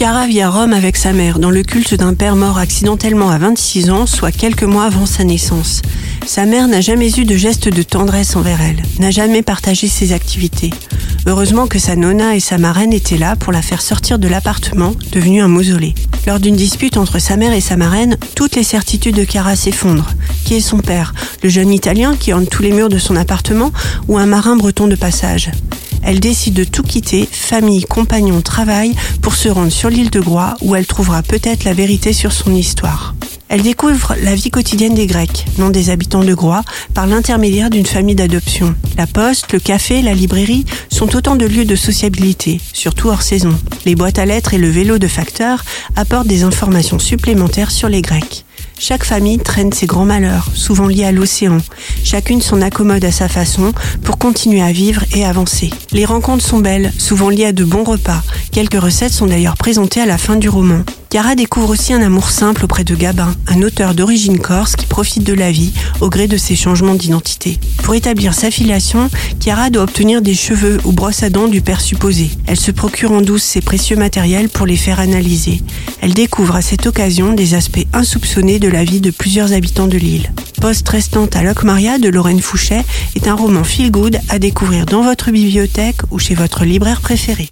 Chiara vit à Rome avec sa mère dans le culte d'un père mort accidentellement à 26 ans, soit quelques mois avant sa naissance. Sa mère n'a jamais eu de geste de tendresse envers elle, n'a jamais partagé ses activités. Heureusement que sa nonna et sa marraine étaient là pour la faire sortir de l'appartement, devenu un mausolée. Lors d'une dispute entre sa mère et sa marraine, toutes les certitudes de Chiara s'effondrent. Qui est son père? Le jeune Italien qui orne tous les murs de son appartement ou un marin breton de passage? Elle décide de tout quitter, famille, compagnon, travail, pour se rendre sur l'île de Groix où elle trouvera peut-être la vérité sur son histoire. Elle découvre la vie quotidienne des Grecs, non des habitants de Groix, par l'intermédiaire d'une famille d'adoption. La poste, le café, la librairie sont autant de lieux de sociabilité, surtout hors saison. Les boîtes à lettres et le vélo de facteur apportent des informations supplémentaires sur les Grecs. Chaque famille traîne ses grands malheurs, souvent liés à l'océan. Chacune s'en accommode à sa façon pour continuer à vivre et avancer. Les rencontres sont belles, souvent liées à de bons repas. Quelques recettes sont d'ailleurs présentées à la fin du roman. Chiara découvre aussi un amour simple auprès de Gabin, un auteur d'origine corse qui profite de la vie au gré de ses changements d'identité. Pour établir sa filiation, Chiara doit obtenir des cheveux ou brosses à dents du père supposé. Elle se procure en douce ses précieux matériels pour les faire analyser. Elle découvre à cette occasion des aspects insoupçonnés de la vie de plusieurs habitants de l'île. Poste restante à Maria de Lorraine Fouchet est un roman feel good à découvrir dans votre bibliothèque ou chez votre libraire préféré.